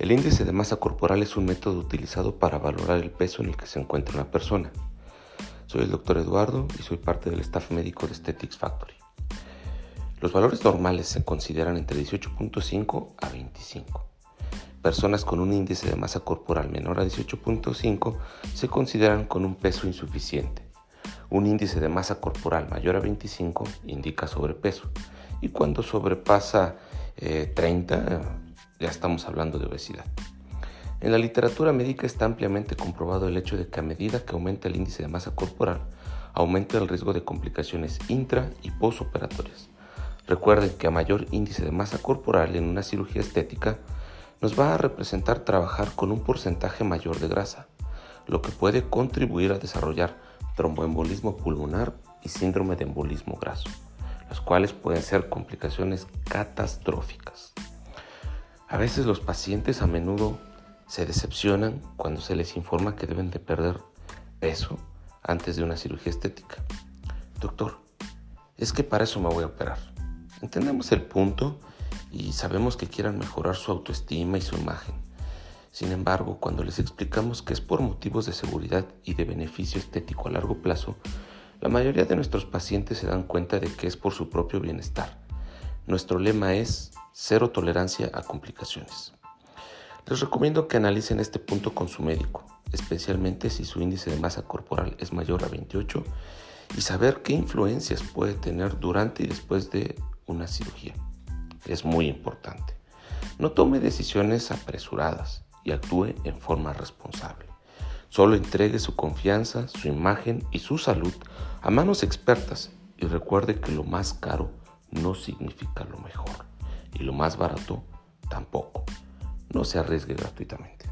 El índice de masa corporal es un método utilizado para valorar el peso en el que se encuentra una persona. Soy el doctor Eduardo y soy parte del staff médico de Aesthetics Factory. Los valores normales se consideran entre 18.5 a 25. Personas con un índice de masa corporal menor a 18.5 se consideran con un peso insuficiente. Un índice de masa corporal mayor a 25 indica sobrepeso y cuando sobrepasa 30 eh, ya estamos hablando de obesidad. En la literatura médica está ampliamente comprobado el hecho de que a medida que aumenta el índice de masa corporal, aumenta el riesgo de complicaciones intra y postoperatorias. Recuerden que a mayor índice de masa corporal en una cirugía estética, nos va a representar trabajar con un porcentaje mayor de grasa, lo que puede contribuir a desarrollar tromboembolismo pulmonar y síndrome de embolismo graso, los cuales pueden ser complicaciones catastróficas. A veces los pacientes a menudo se decepcionan cuando se les informa que deben de perder peso antes de una cirugía estética. Doctor, es que para eso me voy a operar. Entendemos el punto y sabemos que quieran mejorar su autoestima y su imagen. Sin embargo, cuando les explicamos que es por motivos de seguridad y de beneficio estético a largo plazo, la mayoría de nuestros pacientes se dan cuenta de que es por su propio bienestar. Nuestro lema es cero tolerancia a complicaciones. Les recomiendo que analicen este punto con su médico, especialmente si su índice de masa corporal es mayor a 28 y saber qué influencias puede tener durante y después de una cirugía. Es muy importante. No tome decisiones apresuradas y actúe en forma responsable. Solo entregue su confianza, su imagen y su salud a manos expertas y recuerde que lo más caro no significa lo mejor y lo más barato tampoco no se arriesgue gratuitamente.